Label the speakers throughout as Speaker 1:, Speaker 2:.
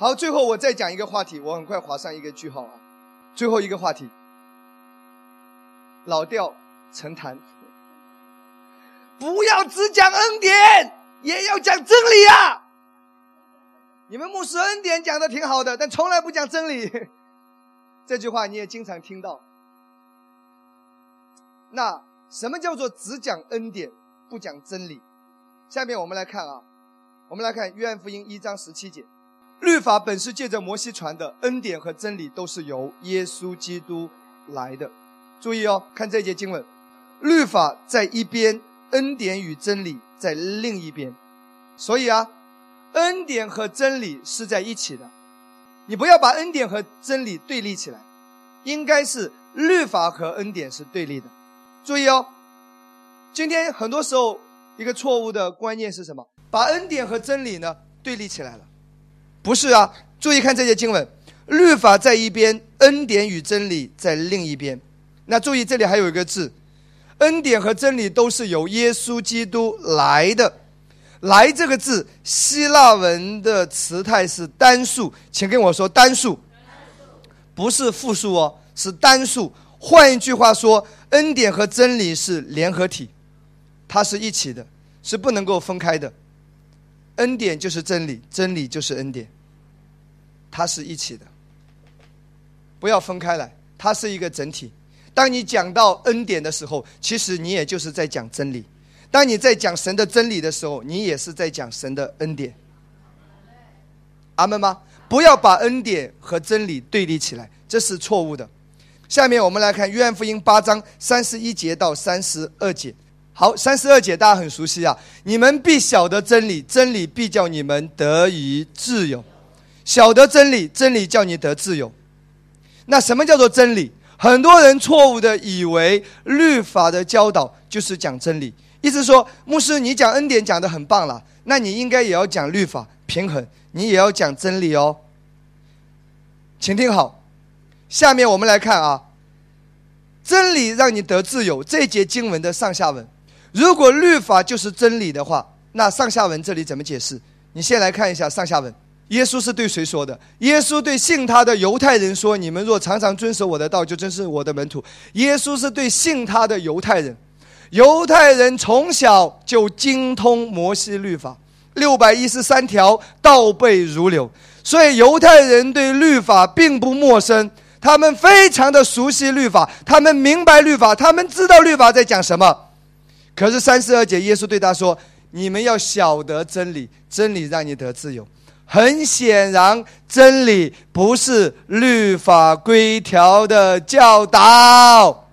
Speaker 1: 好，最后我再讲一个话题，我很快划上一个句号啊。最后一个话题，老调陈谈，不要只讲恩典，也要讲真理啊！你们牧师恩典讲的挺好的，但从来不讲真理。这句话你也经常听到。那什么叫做只讲恩典不讲真理？下面我们来看啊，我们来看约翰福音一章十七节。律法本是借着摩西传的，恩典和真理都是由耶稣基督来的。注意哦，看这节经文，律法在一边，恩典与真理在另一边。所以啊，恩典和真理是在一起的。你不要把恩典和真理对立起来，应该是律法和恩典是对立的。注意哦，今天很多时候一个错误的观念是什么？把恩典和真理呢对立起来了。不是啊，注意看这些经文，律法在一边，恩典与真理在另一边。那注意这里还有一个字，恩典和真理都是由耶稣基督来的。来这个字，希腊文的词态是单数，请跟我说单数，不是复数哦，是单数。换一句话说，恩典和真理是联合体，它是一起的，是不能够分开的。恩典就是真理，真理就是恩典，它是一起的，不要分开来，它是一个整体。当你讲到恩典的时候，其实你也就是在讲真理；当你在讲神的真理的时候，你也是在讲神的恩典。阿门吗？不要把恩典和真理对立起来，这是错误的。下面我们来看约翰福音八章三十一节到三十二节。好，三十二节大家很熟悉啊！你们必晓得真理，真理必叫你们得以自由。晓得真理，真理叫你得自由。那什么叫做真理？很多人错误的以为律法的教导就是讲真理，意思说，牧师你讲恩典讲的很棒了，那你应该也要讲律法平衡，你也要讲真理哦。请听好，下面我们来看啊，真理让你得自由这节经文的上下文。如果律法就是真理的话，那上下文这里怎么解释？你先来看一下上下文。耶稣是对谁说的？耶稣对信他的犹太人说：“你们若常常遵守我的道，就真是我的门徒。”耶稣是对信他的犹太人。犹太人从小就精通摩西律法，六百一十三条倒背如流，所以犹太人对律法并不陌生，他们非常的熟悉律法，他们明白律法，他们知道律法在讲什么。可是三十二节，耶稣对他说：“你们要晓得真理，真理让你得自由。”很显然，真理不是律法规条的教导。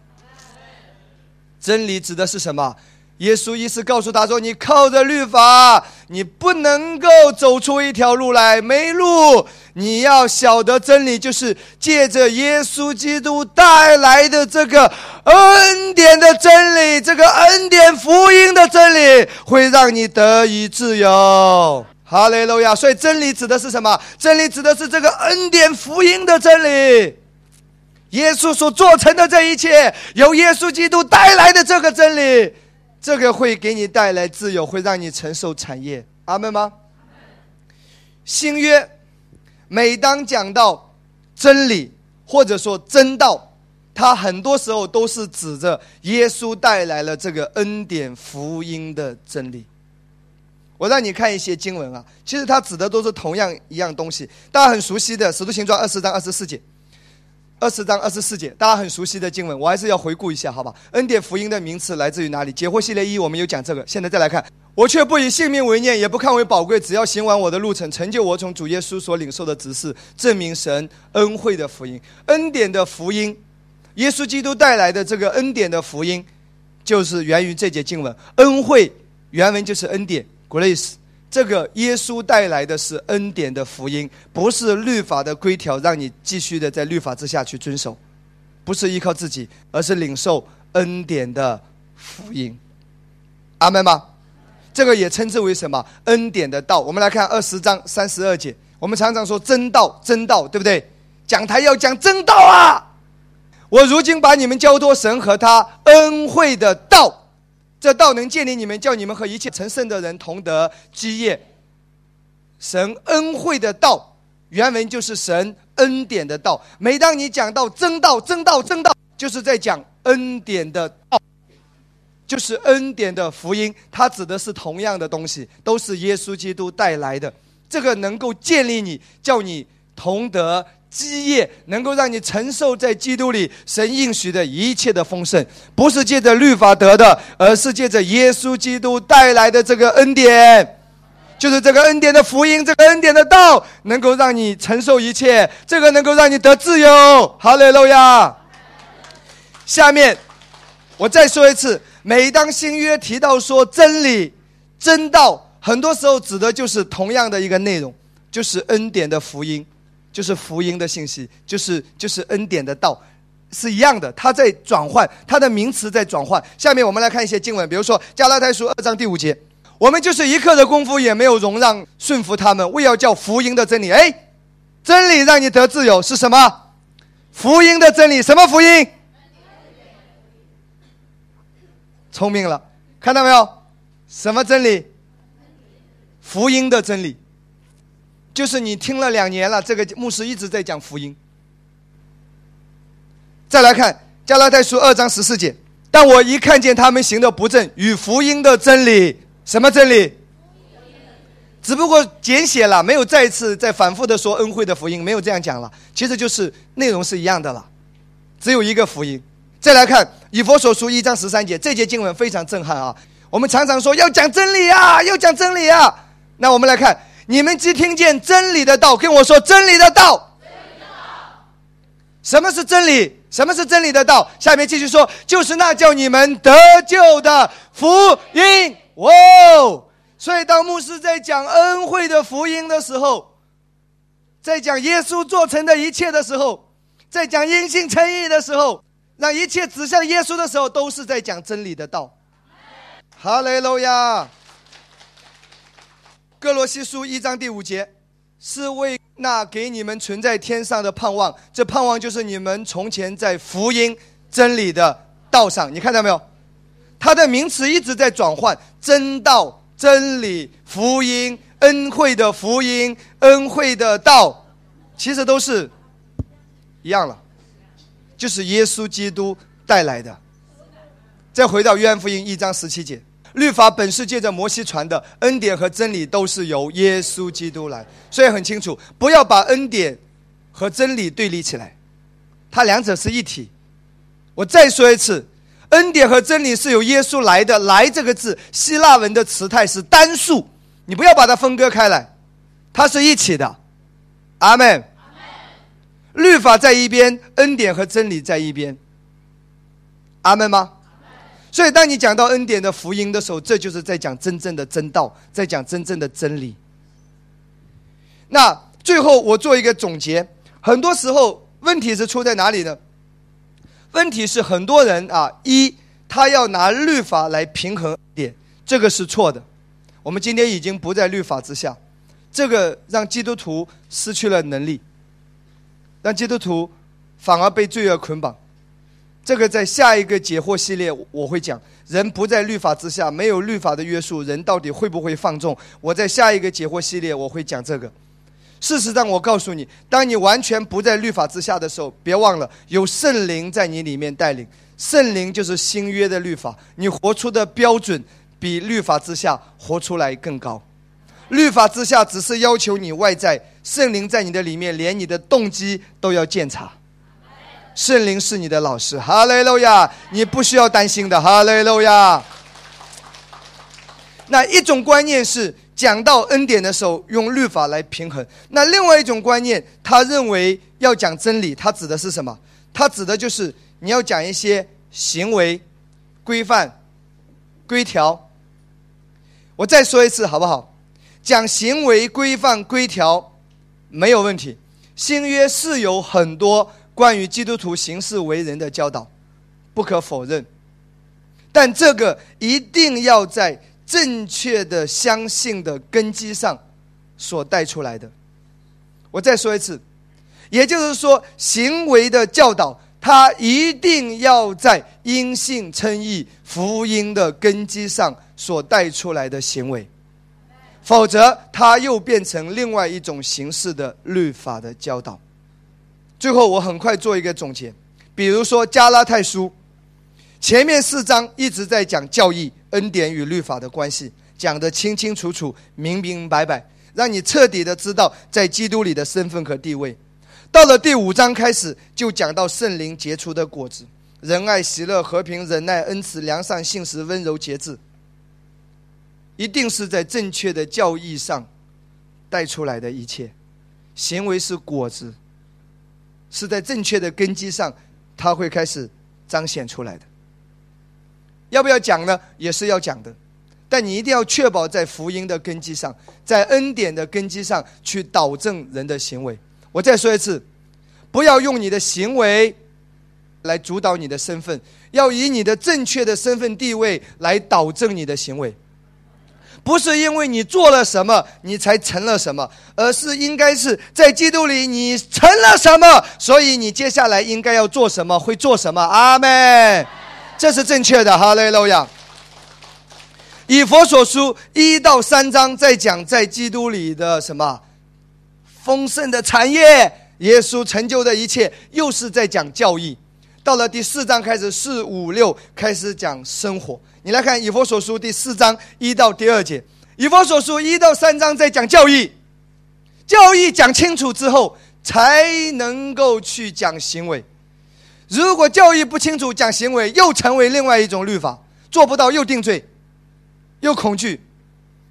Speaker 1: 真理指的是什么？耶稣意思告诉他说：“你靠着律法，你不能够走出一条路来，没路。你要晓得真理，就是借着耶稣基督带来的这个恩典的真理，这个恩典福音的真理，会让你得以自由。哈利路亚！所以真理指的是什么？真理指的是这个恩典福音的真理。耶稣所做成的这一切，由耶稣基督带来的这个真理。”这个会给你带来自由，会让你承受产业，阿门吗？新约每当讲到真理或者说真道，它很多时候都是指着耶稣带来了这个恩典福音的真理。我让你看一些经文啊，其实它指的都是同样一样东西，大家很熟悉的《使徒行传》二十章二十四节。二十章二十四节，大家很熟悉的经文，我还是要回顾一下，好吧？恩典福音的名词来自于哪里？解惑系列一，我们有讲这个。现在再来看，我却不以性命为念，也不看为宝贵，只要行完我的路程，成就我从主耶稣所领受的指示，证明神恩惠的福音，恩典的福音，耶稣基督带来的这个恩典的福音，就是源于这节经文。恩惠原文就是恩典，grace。这个耶稣带来的是恩典的福音，不是律法的规条，让你继续的在律法之下去遵守，不是依靠自己，而是领受恩典的福音。阿门吗？这个也称之为什么？恩典的道。我们来看二十章三十二节，我们常常说真道，真道，对不对？讲台要讲真道啊！我如今把你们交托神和他恩惠的道。这道能建立你们，叫你们和一切成圣的人同得基业。神恩惠的道原文就是神恩典的道。每当你讲到真道、真道、真道，就是在讲恩典的道，就是恩典的福音。它指的是同样的东西，都是耶稣基督带来的。这个能够建立你，叫你同得基业，能够让你承受在基督里神应许的一切的丰盛，不是借着律法得的，而是借着耶稣基督带来的这个恩典，就是这个恩典的福音，这个恩典的道，能够让你承受一切，这个能够让你得自由。哈利路亚。下面我再说一次，每当新约提到说真理、真道。很多时候指的就是同样的一个内容，就是恩典的福音，就是福音的信息，就是就是恩典的道，是一样的。它在转换，它的名词在转换。下面我们来看一些经文，比如说加拉太书二章第五节，我们就是一刻的功夫也没有容让顺服他们，为要叫福音的真理。哎，真理让你得自由是什么？福音的真理，什么福音？聪明了，看到没有？什么真理？福音的真理，就是你听了两年了，这个牧师一直在讲福音。再来看加拉太书二章十四节，但我一看见他们行的不正，与福音的真理，什么真理？只不过简写了，没有再次再反复的说恩惠的福音，没有这样讲了。其实就是内容是一样的了，只有一个福音。再来看以佛所书一章十三节，这节经文非常震撼啊！我们常常说要讲真理啊，要讲真理啊。那我们来看，你们既听见真理的道，跟我说真理的道。什么是真理？什么是真理的道？下面继续说，就是那叫你们得救的福音。哇！所以当牧师在讲恩惠的福音的时候，在讲耶稣做成的一切的时候，在讲因信称义的时候，让一切指向耶稣的时候，都是在讲真理的道。哈利路亚。哥罗西书一章第五节，是为那给你们存在天上的盼望。这盼望就是你们从前在福音真理的道上。你看到没有？它的名词一直在转换：真道、真理、福音、恩惠的福音、恩惠的道，其实都是一样了，就是耶稣基督带来的。再回到约翰福音一章十七节。律法本是借着摩西传的，恩典和真理都是由耶稣基督来，所以很清楚，不要把恩典和真理对立起来，它两者是一体。我再说一次，恩典和真理是由耶稣来的。来这个字，希腊文的词态是单数，你不要把它分割开来，它是一起的。阿门。律法在一边，恩典和真理在一边。阿门吗？所以，当你讲到恩典的福音的时候，这就是在讲真正的真道，在讲真正的真理。那最后我做一个总结，很多时候问题是出在哪里呢？问题是很多人啊，一他要拿律法来平衡点，这个是错的。我们今天已经不在律法之下，这个让基督徒失去了能力，让基督徒反而被罪恶捆绑。这个在下一个解惑系列我会讲，人不在律法之下，没有律法的约束，人到底会不会放纵？我在下一个解惑系列我会讲这个。事实上，我告诉你，当你完全不在律法之下的时候，别忘了有圣灵在你里面带领，圣灵就是新约的律法，你活出的标准比律法之下活出来更高。律法之下只是要求你外在，圣灵在你的里面，连你的动机都要检查。圣灵是你的老师，哈利路亚！你不需要担心的，哈利路亚。那一种观念是讲到恩典的时候用律法来平衡，那另外一种观念，他认为要讲真理，他指的是什么？他指的就是你要讲一些行为规范规条。我再说一次好不好？讲行为规范规条没有问题。新约是有很多。关于基督徒行事为人的教导，不可否认，但这个一定要在正确的相信的根基上所带出来的。我再说一次，也就是说，行为的教导，它一定要在因信称义福音的根基上所带出来的行为，否则它又变成另外一种形式的律法的教导。最后，我很快做一个总结，比如说加拉太书，前面四章一直在讲教义、恩典与律法的关系，讲得清清楚楚、明明白白，让你彻底的知道在基督里的身份和地位。到了第五章开始，就讲到圣灵结出的果子：仁爱、喜乐、和平、忍耐、恩慈、良善、信实、温柔、节制。一定是在正确的教义上带出来的一切，行为是果子，是在正确的根基上，它会开始彰显出来的。要不要讲呢？也是要讲的，但你一定要确保在福音的根基上，在恩典的根基上去导正人的行为。我再说一次，不要用你的行为来主导你的身份，要以你的正确的身份地位来导正你的行为。不是因为你做了什么，你才成了什么，而是应该是在基督里你成了什么，所以你接下来应该要做什么，会做什么。阿门，这是正确的。哈利路亚。以佛所书一到三章在讲在基督里的什么丰盛的产业，耶稣成就的一切，又是在讲教义。到了第四章开始，四五六开始讲生活。你来看《以佛所书》第四章一到第二节，《以佛所书》一到三章在讲教义，教义讲清楚之后，才能够去讲行为。如果教义不清楚，讲行为又成为另外一种律法，做不到又定罪，又恐惧，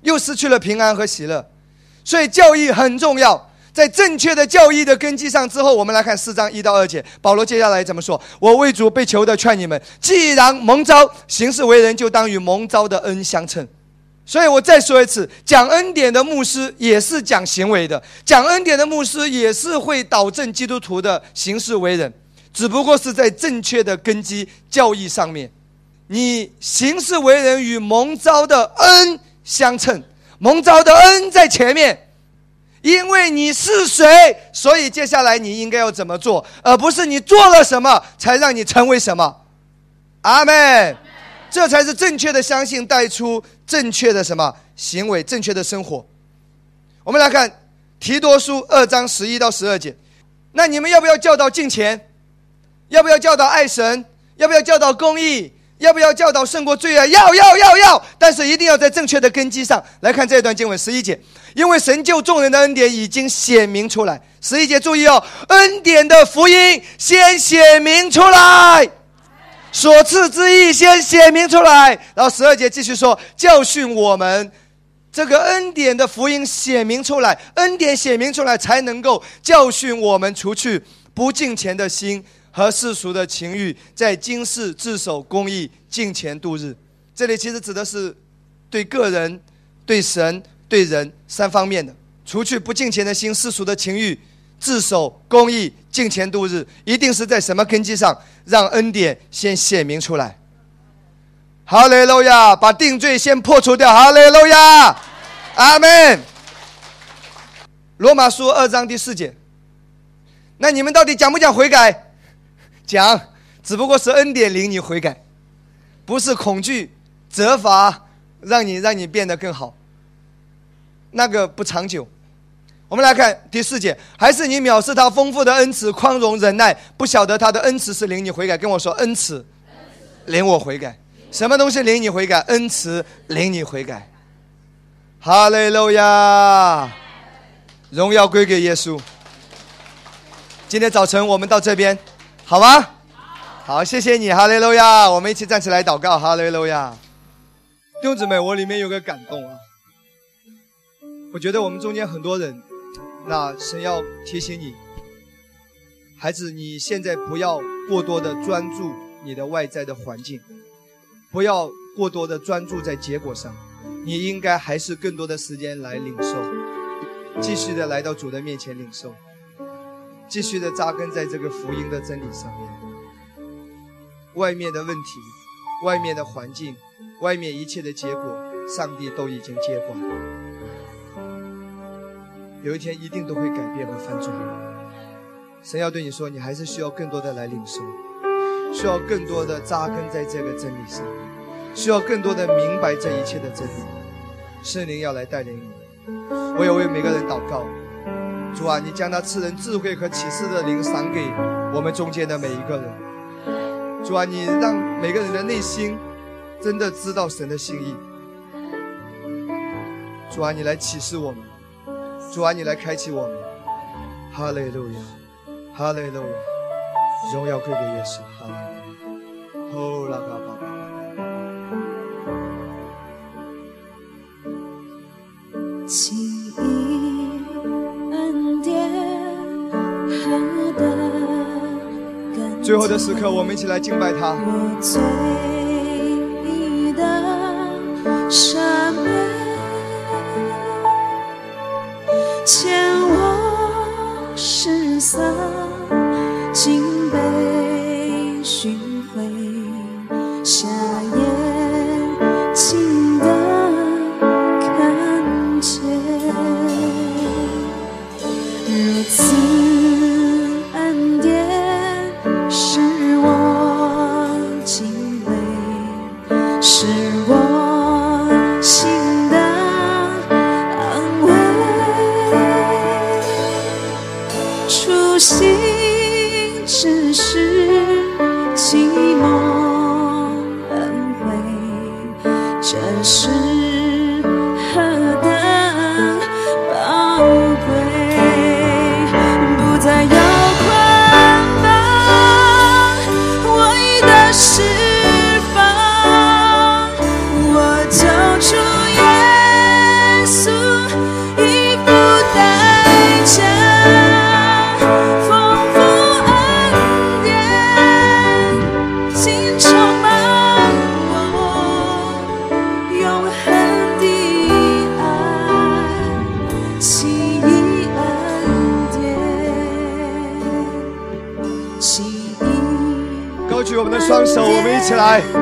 Speaker 1: 又失去了平安和喜乐。所以教义很重要。在正确的教义的根基上之后，我们来看四章一到二节，保罗接下来怎么说？我为主被求的劝你们，既然蒙召行事为人，就当与蒙召的恩相称。所以我再说一次，讲恩典的牧师也是讲行为的，讲恩典的牧师也是会导正基督徒的行事为人，只不过是在正确的根基教义上面，你行事为人与蒙召的恩相称，蒙召的恩在前面。因为你是谁，所以接下来你应该要怎么做，而不是你做了什么才让你成为什么。阿门，这才是正确的相信带出正确的什么行为，正确的生活。我们来看提多书二章十一到十二节，那你们要不要教导敬虔？要不要教导爱神？要不要教导公义？要不要教导胜过罪啊？要要要要！但是一定要在正确的根基上来看这一段经文十一节。因为神救众人的恩典已经显明出来，十一节注意哦，恩典的福音先显明出来，所赐之意先显明出来，然后十二节继续说教训我们，这个恩典的福音显明出来，恩典显明出来才能够教训我们，除去不敬虔的心和世俗的情欲，在今世自守公义，敬虔度日。这里其实指的是对个人、对神。对人三方面的，除去不敬虔的心、世俗的情欲，自守公义、敬虔度日，一定是在什么根基上？让恩典先显明出来。哈利路亚，把定罪先破除掉。哈利路亚，阿门。罗马书二章第四节，那你们到底讲不讲悔改？讲，只不过是恩典领你悔改，不是恐惧责罚让你让你变得更好。那个不长久，我们来看第四节，还是你藐视他丰富的恩慈、宽容、忍耐，不晓得他的恩慈是领你悔改。跟我说恩慈，领我悔改。什么东西领你悔改？恩慈领你悔改。哈利路亚，荣耀归给耶稣。今天早晨我们到这边，好吗？好，谢谢你，哈利路亚。我们一起站起来祷告，哈利路亚。弟兄姊妹，我里面有个感动啊。我觉得我们中间很多人，那神要提醒你，孩子，你现在不要过多的专注你的外在的环境，不要过多的专注在结果上，你应该还是更多的时间来领受，继续的来到主的面前领受，继续的扎根在这个福音的真理上面。外面的问题，外面的环境，外面一切的结果，上帝都已经接管。有一天一定都会改变和翻转。神要对你说，你还是需要更多的来领受，需要更多的扎根在这个真理上，需要更多的明白这一切的真理。圣灵要来带领你。
Speaker 2: 我也为每个人祷告。主啊，你将那赐人智慧和启示的灵赏给我们中间的每一个人。主啊，你让每个人的内心真的知道神的心意。主啊，你来启示我们。主啊，你来开启我们。哈利路亚，哈利路亚，荣耀归给耶稣。哈利路亚。哦，拉嘎巴。最后的时刻，我们一起来敬拜他。
Speaker 1: 我最的
Speaker 2: see 起来。
Speaker 1: 何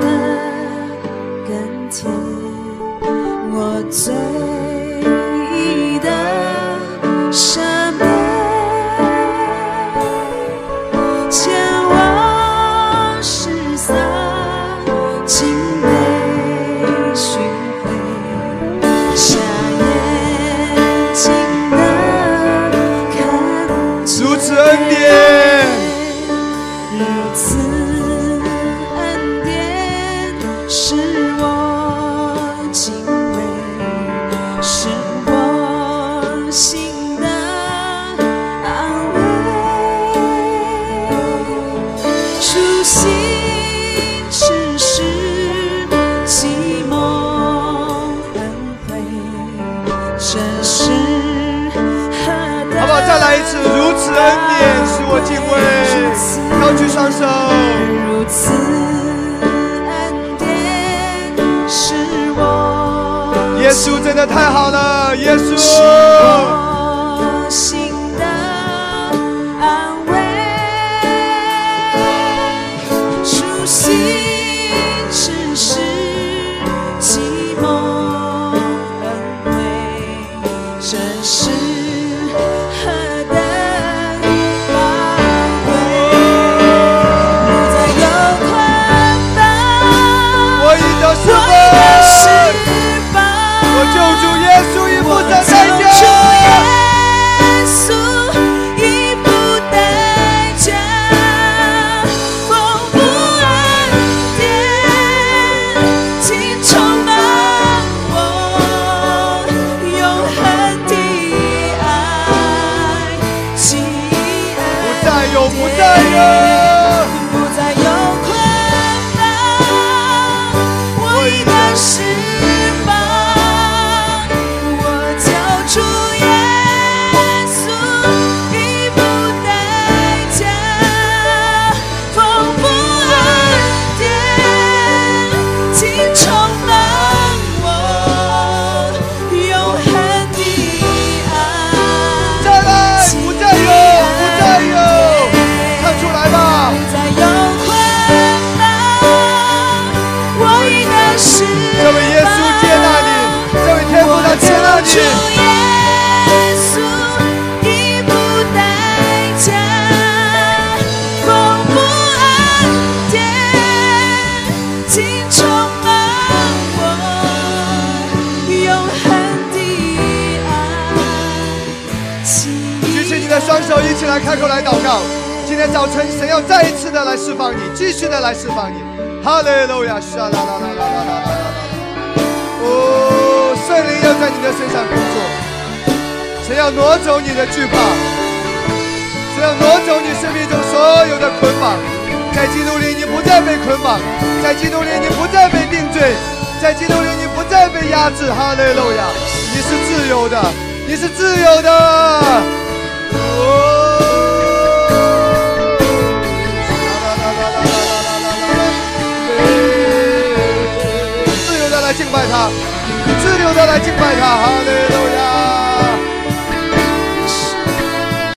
Speaker 1: 等甘甜，我最的赦免，牵我失丧，竟被寻回，下眼睛的看见。
Speaker 2: 如此恩典，耶稣真的太好了，耶稣。
Speaker 1: 早晨，神要再一次的来释放你，继续的来释放你。哈利路亚！沙啦啦啦啦啦啦啦啦！哦，圣灵要在你的身上工作，神要挪走你的惧怕，神要挪走你生命中所有的捆绑。在基督里，你不再被捆绑；在基督里，你不再被定罪；在基督里，你不再被压制。哈利路亚！你是自由的，你是自由的。哦。Deus, ela te paga. Aleluia.